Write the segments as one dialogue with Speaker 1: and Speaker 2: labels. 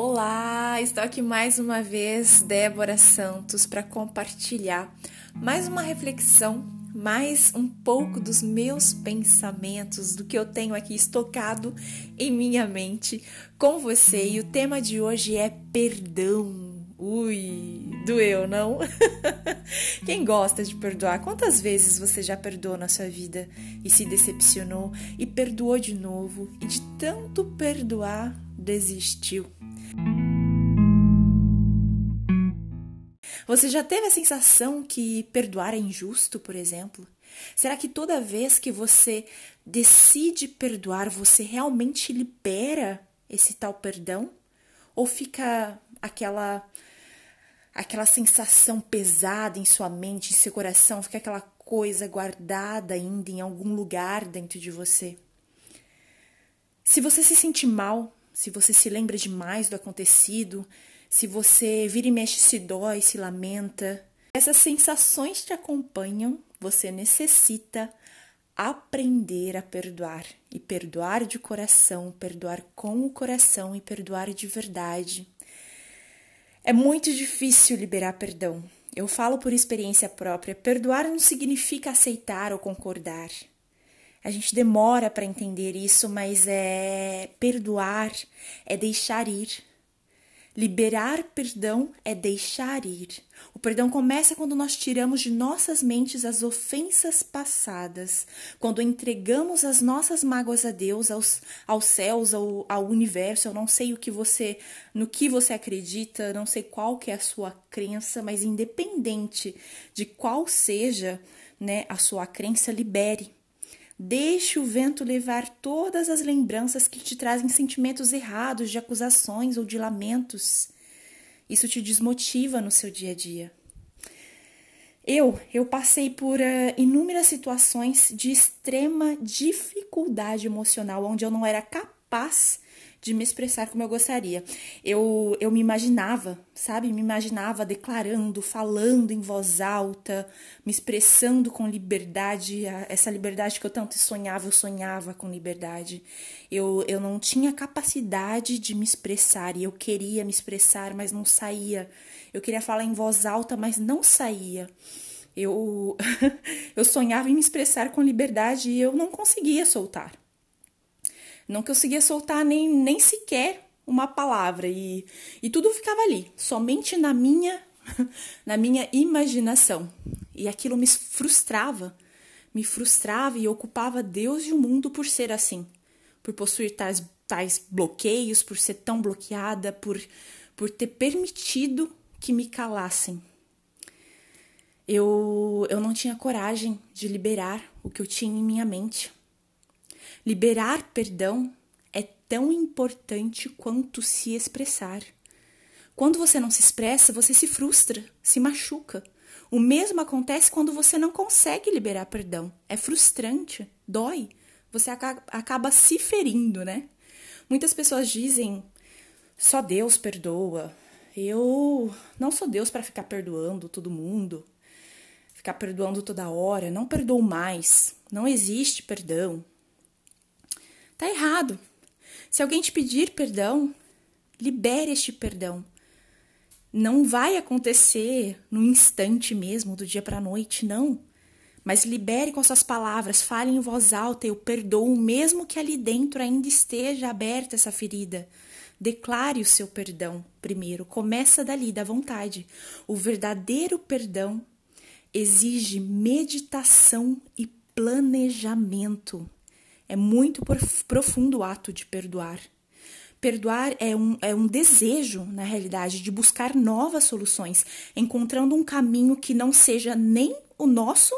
Speaker 1: Olá, estou aqui mais uma vez, Débora Santos, para compartilhar mais uma reflexão, mais um pouco dos meus pensamentos, do que eu tenho aqui estocado em minha mente com você. E o tema de hoje é perdão. Ui, doeu, não? Quem gosta de perdoar? Quantas vezes você já perdoou na sua vida e se decepcionou e perdoou de novo e de tanto perdoar desistiu? Você já teve a sensação que perdoar é injusto, por exemplo? Será que toda vez que você decide perdoar, você realmente libera esse tal perdão? Ou fica aquela aquela sensação pesada em sua mente, em seu coração, fica aquela coisa guardada ainda em algum lugar dentro de você? Se você se sente mal se você se lembra demais do acontecido, se você vira e mexe, se dói, se lamenta. Essas sensações te acompanham, você necessita aprender a perdoar e perdoar de coração, perdoar com o coração e perdoar de verdade. É muito difícil liberar perdão. Eu falo por experiência própria. Perdoar não significa aceitar ou concordar. A gente demora para entender isso, mas é perdoar, é deixar ir. Liberar perdão é deixar ir. O perdão começa quando nós tiramos de nossas mentes as ofensas passadas, quando entregamos as nossas mágoas a Deus, aos, aos céus, ao, ao universo. Eu não sei o que você, no que você acredita, não sei qual que é a sua crença, mas independente de qual seja, né, a sua crença, libere Deixe o vento levar todas as lembranças que te trazem sentimentos errados de acusações ou de lamentos. Isso te desmotiva no seu dia a dia. Eu, eu passei por uh, inúmeras situações de extrema dificuldade emocional, onde eu não era capaz de me expressar como eu gostaria. Eu, eu me imaginava, sabe? Me imaginava declarando, falando em voz alta, me expressando com liberdade, essa liberdade que eu tanto sonhava, eu sonhava com liberdade. Eu, eu não tinha capacidade de me expressar e eu queria me expressar, mas não saía. Eu queria falar em voz alta, mas não saía. Eu, eu sonhava em me expressar com liberdade e eu não conseguia soltar. Não conseguia soltar nem, nem sequer uma palavra e, e tudo ficava ali, somente na minha na minha imaginação. E aquilo me frustrava, me frustrava e ocupava Deus e o mundo por ser assim, por possuir tais, tais bloqueios, por ser tão bloqueada, por, por ter permitido que me calassem. Eu, eu não tinha coragem de liberar o que eu tinha em minha mente. Liberar perdão é tão importante quanto se expressar. Quando você não se expressa, você se frustra, se machuca. O mesmo acontece quando você não consegue liberar perdão. É frustrante, dói. Você acaba se ferindo, né? Muitas pessoas dizem: só Deus perdoa. Eu não sou Deus para ficar perdoando todo mundo, ficar perdoando toda hora. Não perdoo mais. Não existe perdão. Tá errado. Se alguém te pedir perdão, libere este perdão. Não vai acontecer no instante mesmo, do dia para a noite, não. Mas libere com suas palavras, fale em voz alta: Eu perdoo, mesmo que ali dentro ainda esteja aberta essa ferida. Declare o seu perdão primeiro, começa dali, da vontade. O verdadeiro perdão exige meditação e planejamento. É muito profundo o ato de perdoar. Perdoar é um, é um desejo, na realidade, de buscar novas soluções, encontrando um caminho que não seja nem o nosso,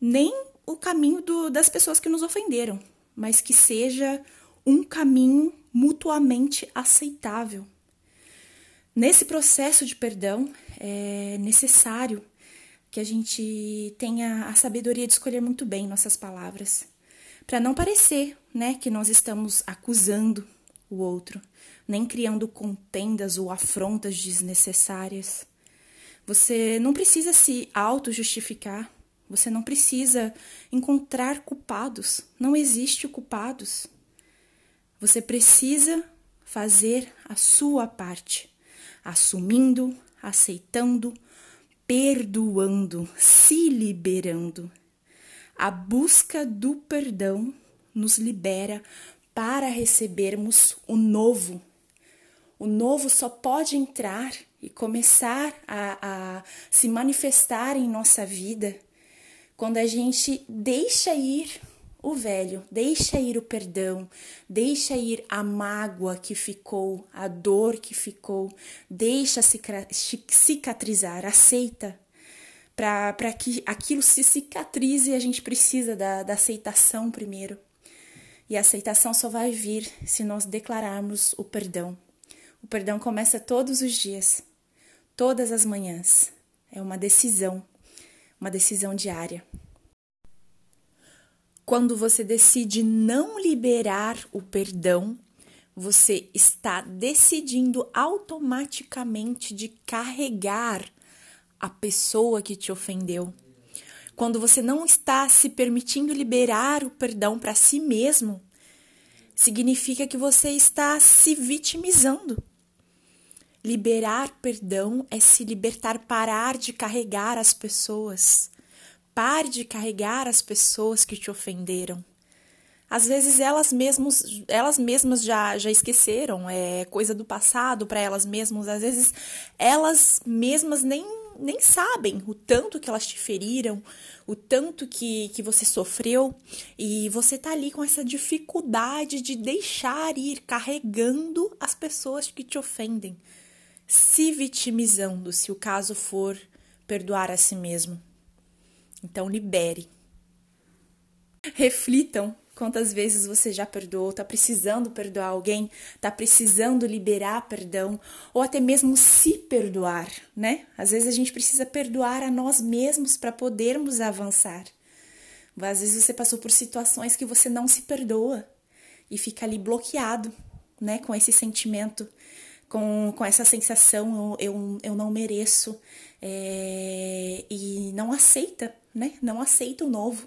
Speaker 1: nem o caminho do, das pessoas que nos ofenderam, mas que seja um caminho mutuamente aceitável. Nesse processo de perdão, é necessário que a gente tenha a sabedoria de escolher muito bem nossas palavras para não parecer, né, que nós estamos acusando o outro, nem criando contendas ou afrontas desnecessárias. Você não precisa se auto-justificar, você não precisa encontrar culpados, não existe culpados. Você precisa fazer a sua parte, assumindo, aceitando, perdoando, se liberando. A busca do perdão nos libera para recebermos o novo. O novo só pode entrar e começar a, a se manifestar em nossa vida quando a gente deixa ir o velho, deixa ir o perdão, deixa ir a mágoa que ficou, a dor que ficou, deixa cicatrizar, aceita. Para que aquilo se cicatrize, a gente precisa da, da aceitação primeiro. E a aceitação só vai vir se nós declararmos o perdão. O perdão começa todos os dias, todas as manhãs. É uma decisão, uma decisão diária. Quando você decide não liberar o perdão, você está decidindo automaticamente de carregar a pessoa que te ofendeu. Quando você não está se permitindo liberar o perdão para si mesmo, significa que você está se vitimizando. Liberar perdão é se libertar, parar de carregar as pessoas. Pare de carregar as pessoas que te ofenderam. Às vezes elas mesmas, elas mesmas já, já esqueceram, é coisa do passado para elas mesmas. Às vezes elas mesmas nem, nem sabem o tanto que elas te feriram, o tanto que, que você sofreu, e você tá ali com essa dificuldade de deixar ir carregando as pessoas que te ofendem, se vitimizando, se o caso for perdoar a si mesmo. Então, libere. Reflitam quantas vezes você já perdoou, está precisando perdoar alguém, está precisando liberar perdão, ou até mesmo se perdoar, né? Às vezes a gente precisa perdoar a nós mesmos para podermos avançar. Às vezes você passou por situações que você não se perdoa e fica ali bloqueado, né? Com esse sentimento, com, com essa sensação, eu, eu não mereço, é, e não aceita né? Não aceita o novo.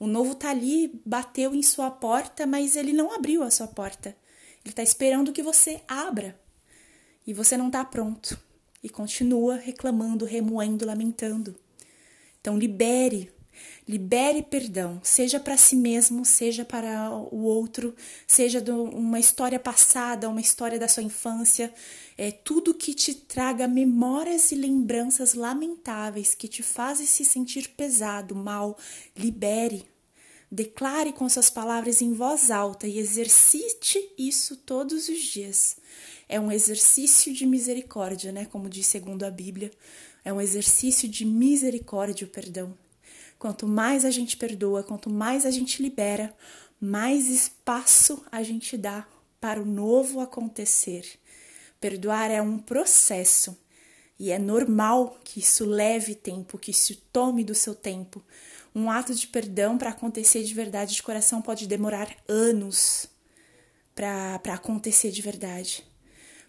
Speaker 1: O novo tá ali, bateu em sua porta, mas ele não abriu a sua porta. Ele está esperando que você abra. E você não está pronto. E continua reclamando, remoendo, lamentando. Então libere Libere perdão, seja para si mesmo, seja para o outro, seja de uma história passada, uma história da sua infância, é tudo que te traga memórias e lembranças lamentáveis que te fazem se sentir pesado, mal, libere. Declare com suas palavras em voz alta e exercite isso todos os dias. É um exercício de misericórdia, né? Como diz segundo a Bíblia. É um exercício de misericórdia o perdão. Quanto mais a gente perdoa, quanto mais a gente libera, mais espaço a gente dá para o novo acontecer. Perdoar é um processo e é normal que isso leve tempo, que isso tome do seu tempo. Um ato de perdão para acontecer de verdade de coração pode demorar anos para acontecer de verdade.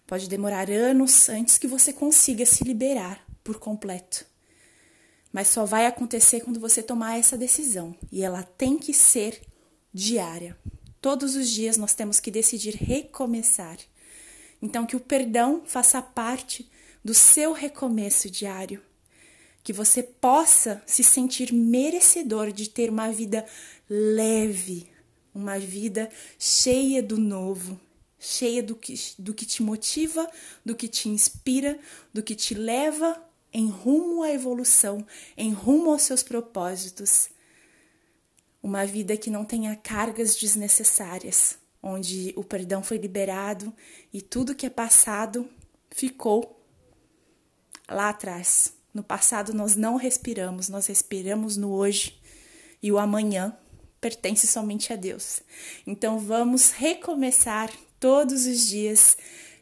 Speaker 1: Pode demorar anos antes que você consiga se liberar por completo. Mas só vai acontecer quando você tomar essa decisão. E ela tem que ser diária. Todos os dias nós temos que decidir recomeçar. Então, que o perdão faça parte do seu recomeço diário. Que você possa se sentir merecedor de ter uma vida leve, uma vida cheia do novo, cheia do que, do que te motiva, do que te inspira, do que te leva em rumo à evolução, em rumo aos seus propósitos. Uma vida que não tenha cargas desnecessárias, onde o perdão foi liberado e tudo que é passado ficou lá atrás. No passado nós não respiramos, nós respiramos no hoje e o amanhã pertence somente a Deus. Então vamos recomeçar todos os dias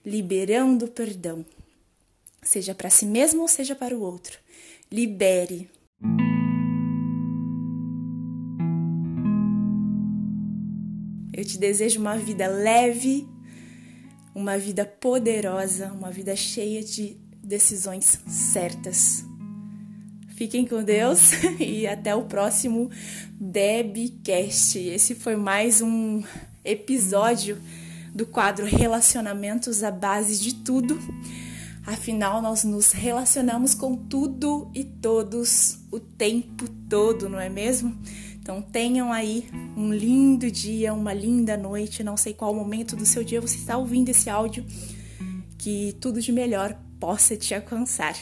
Speaker 1: liberando perdão, seja para si mesmo ou seja para o outro. Libere. Eu te desejo uma vida leve, uma vida poderosa, uma vida cheia de decisões certas. Fiquem com Deus e até o próximo Debcast. Esse foi mais um episódio do quadro Relacionamentos à base de tudo. Afinal, nós nos relacionamos com tudo e todos o tempo todo, não é mesmo? Então tenham aí um lindo dia, uma linda noite. Não sei qual momento do seu dia você está ouvindo esse áudio. Que tudo de melhor possa te alcançar.